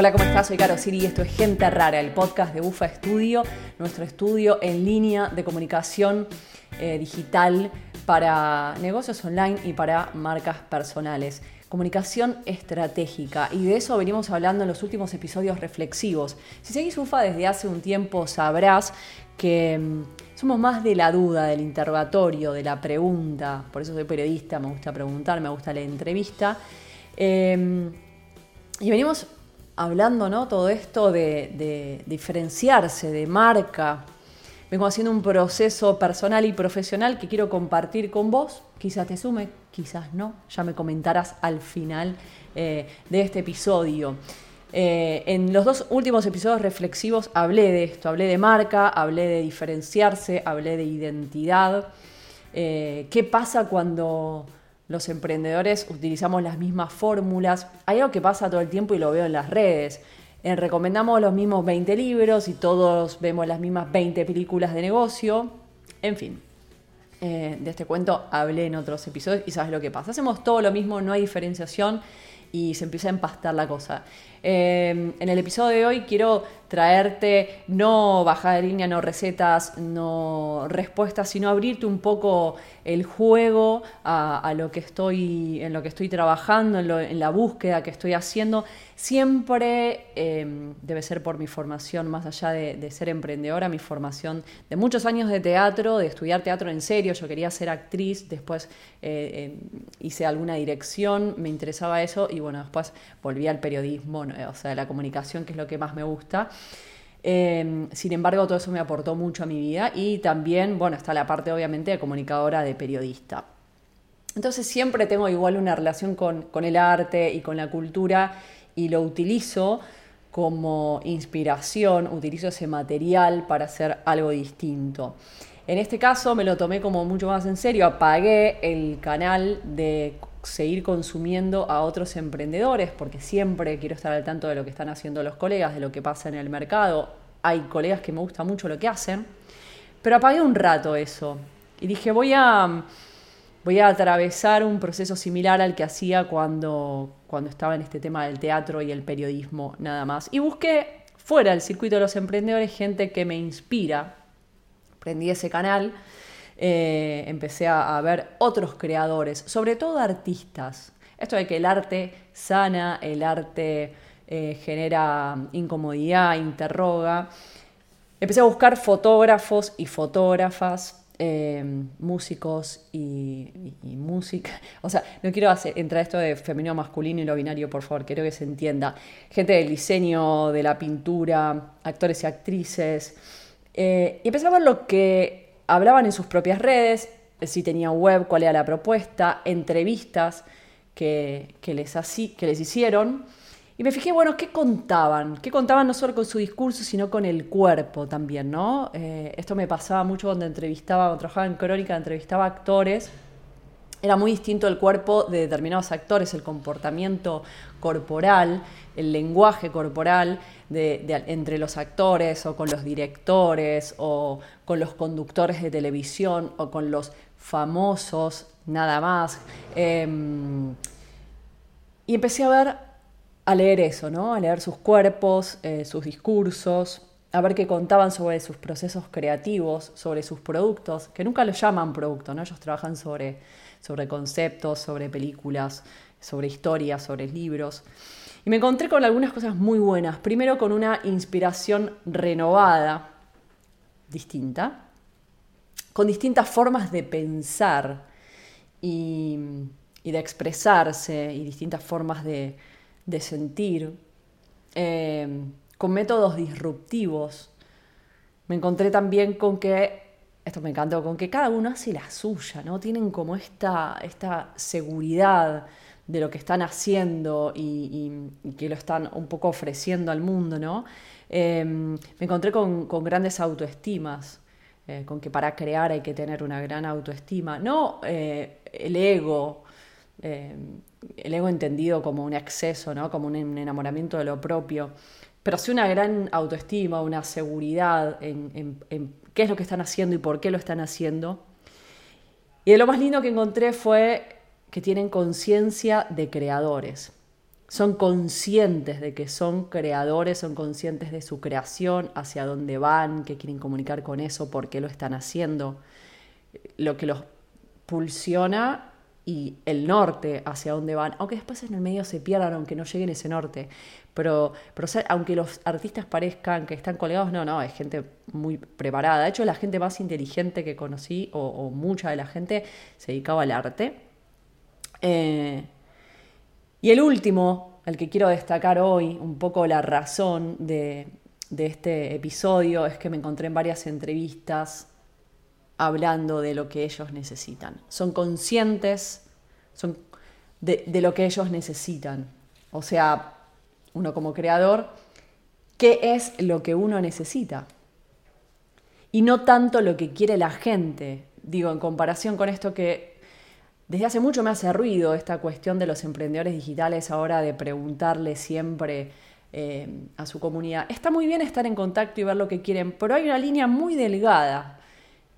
Hola, ¿cómo estás? Soy Caro Siri y esto es Gente Rara, el podcast de Bufa Estudio, nuestro estudio en línea de comunicación eh, digital para negocios online y para marcas personales. Comunicación estratégica y de eso venimos hablando en los últimos episodios reflexivos. Si seguís UFA desde hace un tiempo sabrás que mm, somos más de la duda, del interrogatorio, de la pregunta. Por eso soy periodista, me gusta preguntar, me gusta la entrevista. Em, y venimos hablando, ¿no? Todo esto de, diferenciarse, de marca. Vengo haciendo un proceso personal y profesional que quiero compartir con vos. Quizás te sume, quizás no. Ya me comentarás al final eh, de este episodio. Eh, en los dos últimos episodios reflexivos hablé de esto, hablé de marca, hablé de diferenciarse, hablé de identidad. Eh, ¿Qué pasa cuando los emprendedores utilizamos las mismas fórmulas. Hay algo que pasa todo el tiempo y lo veo en las redes. Eh, recomendamos los mismos 20 libros y todos vemos las mismas 20 películas de negocio. En fin, eh, de este cuento hablé en otros episodios y sabes lo que pasa. Hacemos todo lo mismo, no hay diferenciación y se empieza a empastar la cosa. Eh, en el episodio de hoy quiero traerte no bajada de línea, no recetas, no respuestas, sino abrirte un poco el juego a, lo que estoy, en lo que estoy trabajando, en, la búsqueda que estoy haciendo. Siempre em, debe ser por mi formación, más allá de, ser emprendedora, mi formación de muchos años de teatro, de estudiar teatro en serio. Yo quería ser actriz, después eh, em, hice alguna dirección, me interesaba eso y bueno, después volví al periodismo, o sea, la comunicación, que es lo que más me gusta. Em, sin embargo, todo eso me aportó mucho a mi vida y también, bueno, está la parte obviamente de comunicadora, de periodista. Entonces siempre tengo igual una relación con, el arte y con la cultura y lo utilizo como inspiración, utilizo ese material para hacer algo distinto. En este caso me lo tomé como mucho más en serio, apagué el canal de seguir consumiendo a otros emprendedores, porque siempre quiero estar al tanto de lo que están haciendo los colegas, de lo que pasa en el mercado. Hay colegas que me gusta mucho lo que hacen, pero apagué un rato eso y dije, voy a, voy a atravesar un proceso similar al que hacía cuando, cuando estaba en este tema del teatro y el periodismo nada más. Y busqué fuera del circuito de los emprendedores gente que me inspira. Prendí ese canal eh, empecé a, ver otros creadores, sobre todo artistas. Esto de que el arte sana, el arte eh, genera incomodidad, interroga. Empecé a buscar fotógrafos y fotógrafas, eh, músicos y, música. O sea, no quiero entrar esto de femenino masculino y lo binario, por favor, quiero que se entienda. Gente del diseño, de la pintura, actores y actrices. y empecé a ver lo que hablaban en sus propias redes, si tenía web, cuál era la propuesta, entrevistas que, les, así, que les hicieron. Y me fijé, bueno, ¿qué contaban? ¿Qué contaban no solo con su discurso, sino con el cuerpo también, ¿no? Eh, esto me pasaba mucho cuando entrevistaba, cuando trabajaba en Crónica, entrevistaba actores. Era muy distinto el cuerpo de determinados actores, el comportamiento corporal, el lenguaje corporal entre los actores o con los directores o con los conductores de televisión o con los famosos, nada más. Em, y empecé a ver, a leer eso, ¿no? A leer sus cuerpos, eh, sus discursos, a ver qué contaban sobre sus procesos creativos, sobre sus productos, que nunca los llaman producto, ¿no? Ellos trabajan sobre, sobre conceptos, sobre películas, sobre historias, sobre libros. Y me encontré con algunas cosas muy buenas. Primero con una inspiración renovada, distinta, con distintas formas de pensar y, de expresarse y distintas formas de, sentir, eh, con métodos disruptivos. Me encontré también con que, esto me encantó, con que cada uno hace la suya, ¿no? Tienen como esta, esta seguridad de lo que están haciendo y, que lo están un poco ofreciendo al mundo, ¿no? Em, me encontré con, grandes autoestimas, eh, con que para crear hay que tener una gran autoestima, no eh, el ego, em, el ego entendido como un exceso, ¿no? como un, enamoramiento de lo propio, pero sí una gran autoestima, una seguridad en, qué es lo que están haciendo y por qué lo están haciendo. Y de lo más lindo que encontré fue que tienen conciencia de creadores, son conscientes de que son creadores, son conscientes de su creación, hacia dónde van, qué quieren comunicar con eso, por qué lo están haciendo. Lo que los pulsiona y el norte hacia dónde van, aunque después en el medio se pierdan, aunque no lleguen ese norte. Pero, pero aunque los artistas parezcan que están colgados, no, no, es gente muy preparada. De hecho, la gente más inteligente que conocí, o, mucha de la gente, se dedicaba al arte. Eh, y el último, al que quiero destacar hoy, un poco la razón de, de este episodio, es que me encontré en varias entrevistas hablando de lo que ellos necesitan. Son conscientes son de, lo que ellos necesitan. O sea, uno como creador, ¿qué es lo que uno necesita? Y no tanto lo que quiere la gente. Digo, en comparación con esto que desde hace mucho me hace ruido, esta cuestión de los emprendedores digitales ahora de preguntarle siempre eh, a su comunidad. Está muy bien estar en contacto y ver lo que quieren, pero hay una línea muy delgada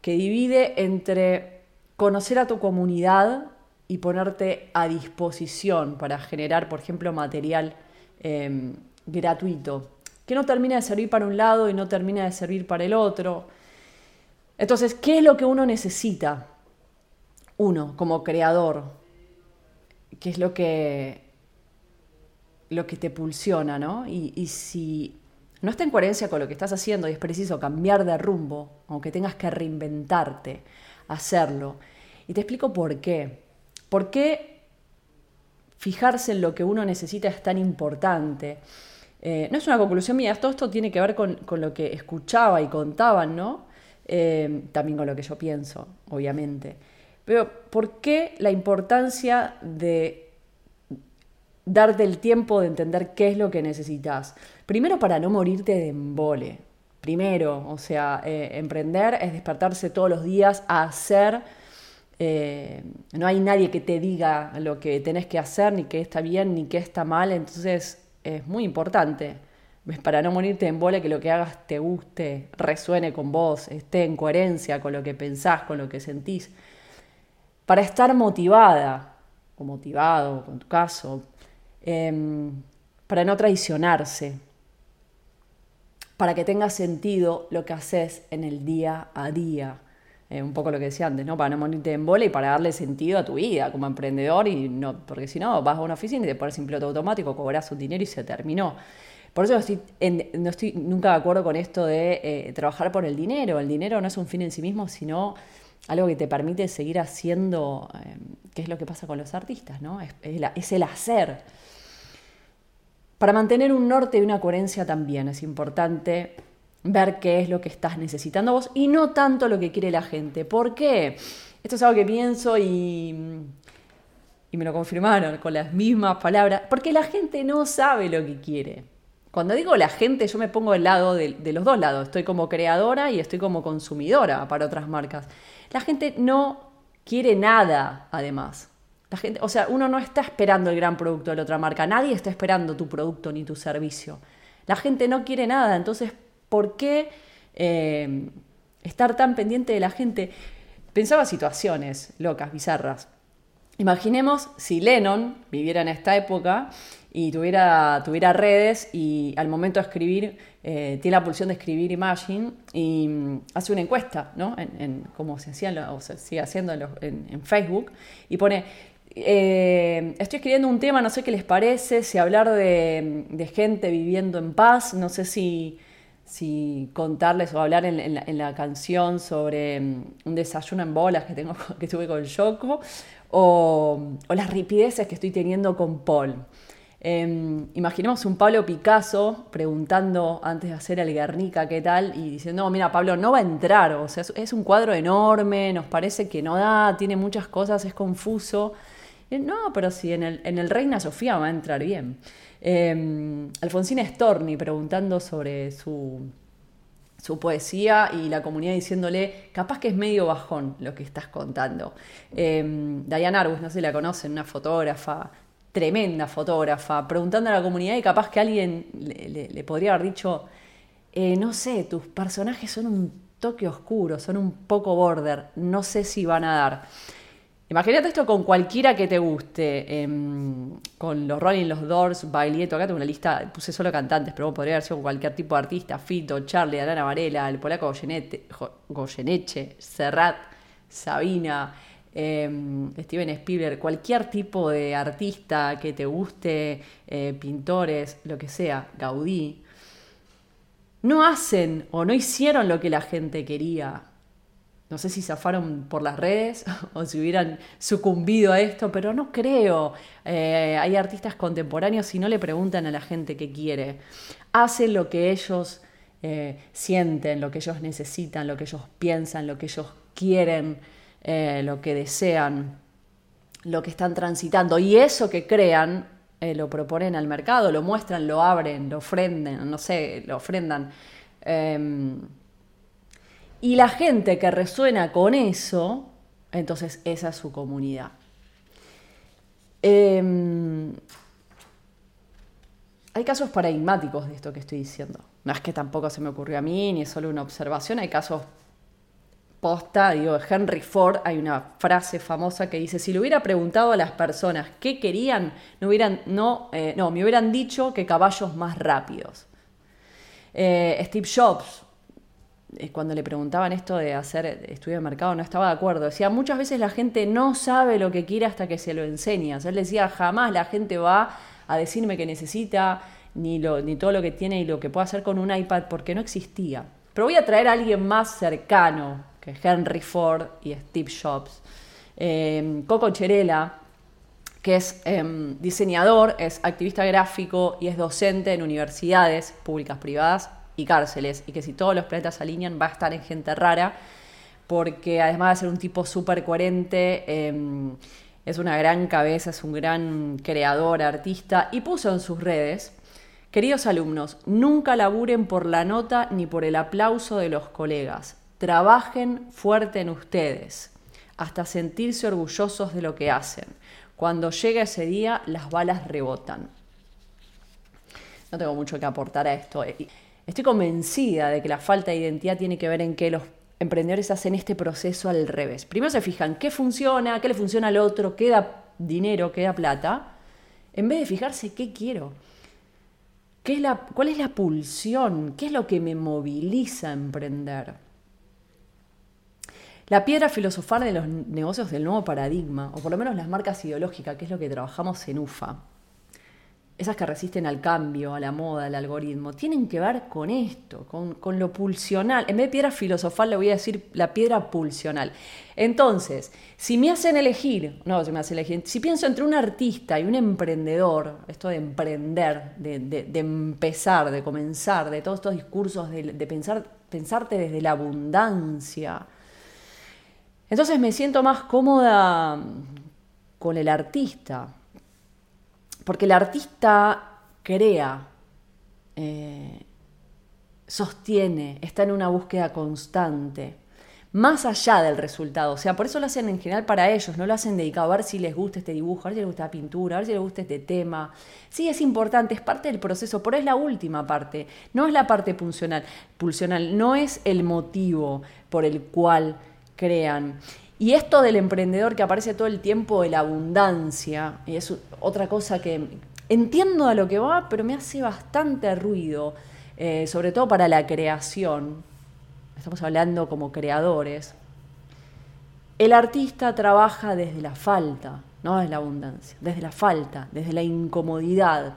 que divide entre conocer a tu comunidad y ponerte a disposición para generar, por ejemplo, material em, gratuito, que no termina de servir para un lado y no termina de servir para el otro. Entonces, ¿qué es lo que uno necesita? Uno, como creador, ¿qué es lo que, lo que te pulsiona, ¿no? Y, y si no está en coherencia con lo que estás haciendo y es preciso cambiar de rumbo, aunque tengas que reinventarte, hacerlo. Y te explico por qué. ¿Por qué fijarse en lo que uno necesita es tan importante? Eh, no es una conclusión mía, todo esto tiene que ver con, lo que escuchaba y contaban, ¿no? Eh, también con lo que yo pienso, obviamente. Pero ¿por qué la importancia de darte el tiempo de entender qué es lo que necesitas. Primero para no morirte de embole. Primero, o sea, eh, emprender es despertarse todos los días a hacer. Eh, no hay nadie que te diga lo que tenés que hacer, ni qué está bien, ni qué está mal. Entonces es muy importante para no morirte de embole que lo que hagas te guste, resuene con vos, esté en coherencia con lo que pensás, con lo que sentís. Para estar motivada, o motivado, con tu caso, Em, para no traicionarse, para que tenga sentido lo que haces en el día a día. Eh, un poco lo que decía antes, ¿no? Para no morirte en bola y para darle sentido a tu vida como emprendedor, y no, porque si no, vas a una oficina y te pones en piloto automático, cobras un dinero y se terminó. Por eso estoy no estoy nunca de acuerdo con esto de eh, trabajar por el dinero. El dinero no es un fin en sí mismo, sino algo que te permite seguir haciendo, eh, qué es lo que pasa con los artistas, ¿no? Es, es el hacer. Para mantener un norte y una coherencia también es importante ver qué es lo que estás necesitando vos y no tanto lo que quiere la gente. ¿Por qué? Esto es algo que pienso y, y me lo confirmaron con las mismas palabras, porque la gente no sabe lo que quiere. Cuando digo la gente, yo me pongo del lado de, los dos lados. Estoy como creadora y estoy como consumidora para otras marcas. La gente no quiere nada, además gente, o sea, uno no está esperando el gran producto de la otra marca, nadie está esperando tu producto ni tu servicio. La gente no quiere nada, entonces, ¿por qué eh, estar tan pendiente de la gente? Pensaba situaciones locas, bizarras. Imaginemos si Lennon viviera en esta época y tuviera, tuviera redes y al momento de escribir, eh, tiene la pulsión de escribir Imagine y mm, hace una encuesta, ¿no? En, como se hacía, o se sigue haciendo en, en Facebook, y pone, eh, estoy escribiendo un tema, no sé qué les parece, si hablar de, gente viviendo en paz, no sé si, contarles o hablar en, la, canción sobre mm, un desayuno en bolas que, tengo, que tuve con Yoko, o, las ripideces que estoy teniendo con Paul. Em, imaginemos un Pablo Picasso preguntando antes de hacer el Guernica qué tal y diciendo, mira, Pablo no va a entrar, o sea, es un cuadro enorme, nos parece que no da, tiene muchas cosas, es confuso. No, pero sí, en el, en el Reina Sofía va a entrar bien. Eh, Alfonsina Storni preguntando sobre su, su poesía y la comunidad diciéndole, capaz que es medio bajón lo que estás contando. Eh, Diane Arbus, no sé si la conocen, una fotógrafa, tremenda fotógrafa, preguntando a la comunidad y capaz que alguien le, podría haber dicho, eh, no sé, tus personajes son un toque oscuro, son un poco border, no sé si van a dar. Imagínate esto con cualquiera que te guste, em, con los Rolling, los Doors, Baglietto, acá tengo una lista, puse solo cantantes, pero podría haber sido con cualquier tipo de artista, Fito, Charlie, Alana Varela, el polaco Goyeneche, Serrat, Sabina, em, Steven Spielberg, cualquier tipo de artista que te guste, eh, pintores, lo que sea, Gaudí, no hacen o no hicieron lo que la gente quería no sé si zafaron por las redes o si hubieran sucumbido a esto, pero no creo. Eh, hay artistas contemporáneos si no le preguntan a la gente qué quiere. Hacen lo que ellos eh, sienten, lo que ellos necesitan, lo que ellos piensan, lo que ellos quieren, eh, lo que desean, lo que están transitando. Y eso que crean lo proponen al mercado, lo muestran, lo abren, lo ofrenden, no sé, lo ofrendan. Y la gente que resuena con eso, entonces esa es su comunidad. Em, hay casos paradigmáticos de esto que estoy diciendo. No es que tampoco se me ocurrió a mí, ni es solo una observación, hay casos posta, digo, de Henry Ford hay una frase famosa que dice, si le hubiera preguntado a las personas qué querían, no, hubieran, no, eh, no me hubieran dicho que caballos más rápidos. Eh, Steve Jobs, cuando le preguntaban esto de hacer estudio de mercado, no estaba de acuerdo. Decía, muchas veces la gente no sabe lo que quiere hasta que se lo enseñas. Él decía, jamás la gente va a decirme que necesita ni, lo, ni todo lo que tiene y lo que puede hacer con un iPad porque no existía. Pero voy a traer a alguien más cercano que Henry Ford y Steve Jobs. Eh, Coco Cherela, que es em, diseñador, es activista gráfico y es docente en universidades públicas privadas y cárceles, y que si todos los planetas se alinean va a estar en gente rara, porque además de ser un tipo súper coherente, em, es una gran cabeza, es un gran creador, artista, y puso en sus redes, queridos alumnos, nunca laburen por la nota ni por el aplauso de los colegas, trabajen fuerte en ustedes, hasta sentirse orgullosos de lo que hacen. Cuando llega ese día, las balas rebotan. No tengo mucho que aportar a esto. Estoy convencida de que la falta de identidad tiene que ver en que los emprendedores hacen este proceso al revés. Primero se fijan qué funciona, qué le funciona al otro, qué da dinero, qué da plata, en vez de fijarse qué quiero. ¿Qué es la, ¿Cuál es la pulsión? ¿Qué es lo que me moviliza a emprender? La piedra filosofal de los negocios del nuevo paradigma, o por lo menos las marcas ideológicas, que es lo que trabajamos en UFA, esas que resisten al cambio, a la moda, al algoritmo, tienen que ver con esto, con, lo pulsional. En vez de piedra filosofal le voy a decir la piedra pulsional. Entonces, si me hacen elegir, no, si me hacen elegir, si pienso entre un artista y un emprendedor, esto de emprender, de, empezar, de comenzar, de todos estos discursos, de, de pensar, pensarte desde la abundancia, entonces me siento más cómoda con el artista porque el artista crea, eh, sostiene, está en una búsqueda constante, más allá del resultado. O sea, por eso lo hacen en general para ellos, no lo hacen dedicado a ver si les gusta este dibujo, a ver si les gusta la pintura, a ver si les gusta este tema. Sí, es importante, es parte del proceso, pero es la última parte, no es la parte pulsional, pulsional no es el motivo por el cual crean. Y esto del emprendedor que aparece todo el tiempo de la abundancia, y es otra cosa que entiendo a lo que va, pero me hace bastante ruido, eh, sobre todo para la creación. Estamos hablando como creadores. El artista trabaja desde la falta, no desde la abundancia, desde la falta, desde la incomodidad.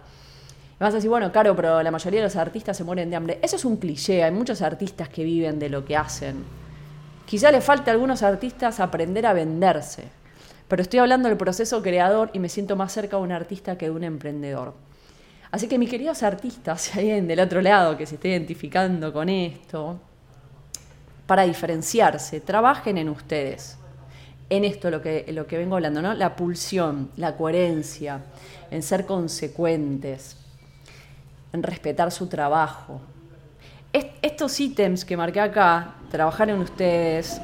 vas a decir, bueno, claro, pero la mayoría de los artistas se mueren de hambre. Eso es un cliché, hay muchos artistas que viven de lo que hacen Quizá le falte a algunos artistas aprender a venderse, pero estoy hablando del proceso creador y me siento más cerca de un artista que de un emprendedor. Así que mis queridos artistas, si alguien del otro lado que se esté identificando con esto, para diferenciarse, trabajen en ustedes, en esto lo que, lo que vengo hablando, ¿no? La pulsión, la coherencia, en ser consecuentes, en respetar su trabajo, estos ítems que marqué acá, trabajar en ustedes,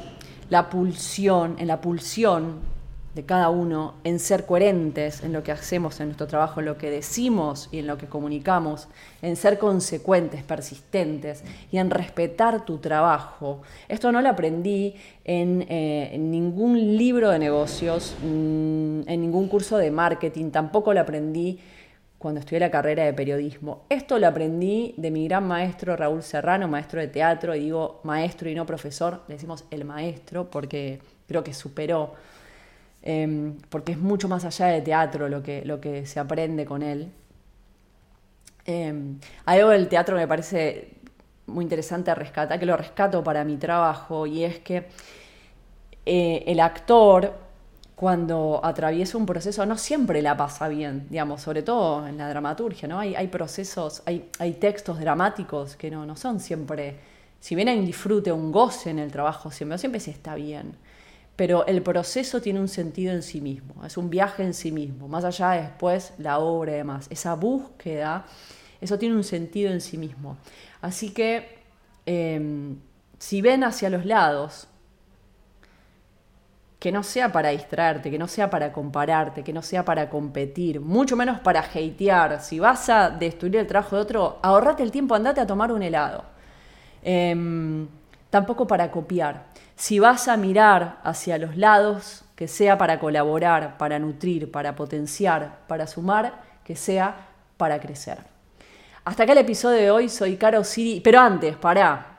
la pulsión, en la pulsión, de cada uno en ser coherentes en lo que hacemos en nuestro trabajo, en lo que decimos y en lo que comunicamos, en ser consecuentes, persistentes y en respetar tu trabajo. Esto no lo aprendí en, eh, ningún libro de negocios, mm, en ningún curso de marketing, tampoco lo aprendí cuando estudié la carrera de periodismo. Esto lo aprendí de mi gran maestro Raúl Serrano, maestro de teatro, y digo maestro y no profesor, le decimos el maestro porque creo que superó Em, porque es mucho más allá de teatro lo que, lo que se aprende con él. Eh, algo del teatro me parece muy interesante rescatar, que lo rescato para mi trabajo, y es que eh, el actor, cuando atraviesa un proceso, no siempre la pasa bien, digamos, sobre todo en la dramaturgia, ¿no? Hay, procesos, hay, textos dramáticos que no, no son siempre, si bien hay un disfrute, un goce en el trabajo, siempre, siempre se está bien pero el proceso tiene un sentido en sí mismo, es un viaje en sí mismo, más allá de después la obra y demás. Esa búsqueda, eso tiene un sentido en sí mismo. Así que em, si ven hacia los lados, que no sea para distraerte, que no sea para compararte, que no sea para competir, mucho menos para hatear. Si vas a destruir el trabajo de otro, ahorrate el tiempo, andate a tomar un helado. Em, tampoco para copiar. Si vas a mirar hacia los lados, que sea para colaborar, para nutrir, para potenciar, para sumar, que sea para crecer. Hasta acá el episodio de hoy, soy Caro Siri, pero antes, pará,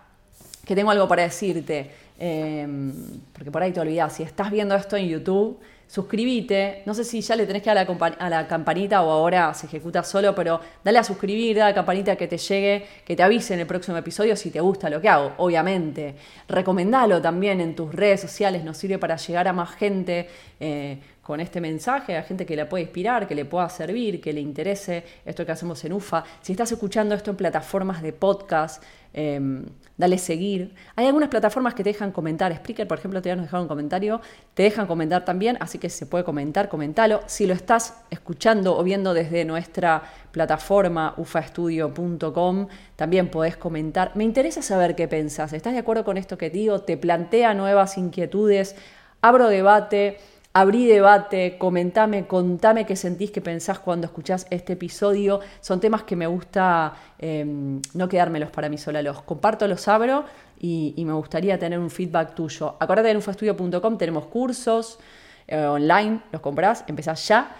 que tengo algo para decirte, em, porque por ahí te olvidás, si estás viendo esto en YouTube, suscríbete. No sé si ya le tenés que dar a la, a la, campanita o ahora se ejecuta solo, pero dale a suscribir, dale a la campanita que te llegue, que te avise en el próximo episodio si te gusta lo que hago, obviamente. Recomendalo también en tus redes sociales, nos sirve para llegar a más gente. Eh, con este mensaje, a gente que le puede inspirar, que le pueda servir, que le interese esto que hacemos en UFA. Si estás escuchando esto en plataformas de podcast, em, dale seguir. Hay algunas plataformas que te dejan comentar. Spreaker, por ejemplo, te nos dejar un comentario. Te dejan comentar también, así que se puede comentar, comentalo. Si lo estás escuchando o viendo desde nuestra plataforma ufaestudio.com, también podés comentar. Me interesa saber qué pensás. ¿Estás de acuerdo con esto que digo? ¿Te plantea nuevas inquietudes? Abro debate abrí debate, comentame, contame qué sentís, qué pensás cuando escuchás este episodio. Son temas que me gusta em, no quedármelos para mí sola, los comparto, los abro y, me gustaría tener un feedback tuyo. Acuérdate en ufastudio.com tenemos cursos eh, online, los comprás, empezás ya.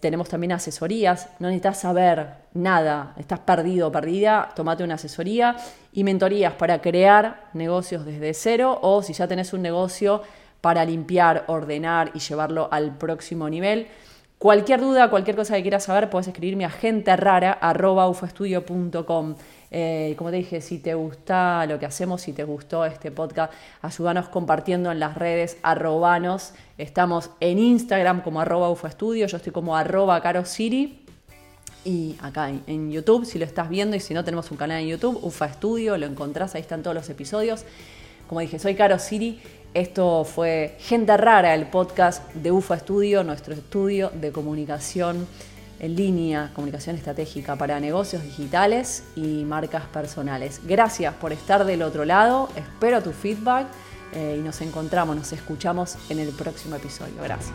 tenemos también asesorías, no necesitas saber nada, estás perdido perdida, tomate una asesoría y mentorías para crear negocios desde cero o si ya tenés un negocio, para limpiar, ordenar y llevarlo al próximo nivel. Cualquier duda, cualquier cosa que quieras saber, puedes escribirme a genterrara.ufoestudio.com. Eh, como te dije, si te gusta lo que hacemos, si te gustó este podcast, ayúdanos compartiendo en las redes, arrobanos. Estamos en Instagram como arroba ufoestudio, yo estoy como arroba carosiri. Y acá en, YouTube, si lo estás viendo y si no, tenemos un canal en YouTube, Ufa Estudio, lo encontrás, ahí están todos los episodios. Como dije, soy Caro Siri esto fue Gente Rara, el podcast de UFA Estudio, nuestro estudio de comunicación en línea, comunicación estratégica para negocios digitales y marcas personales. Gracias por estar del otro lado, espero tu feedback eh, y nos encontramos, nos escuchamos en el próximo episodio. Gracias.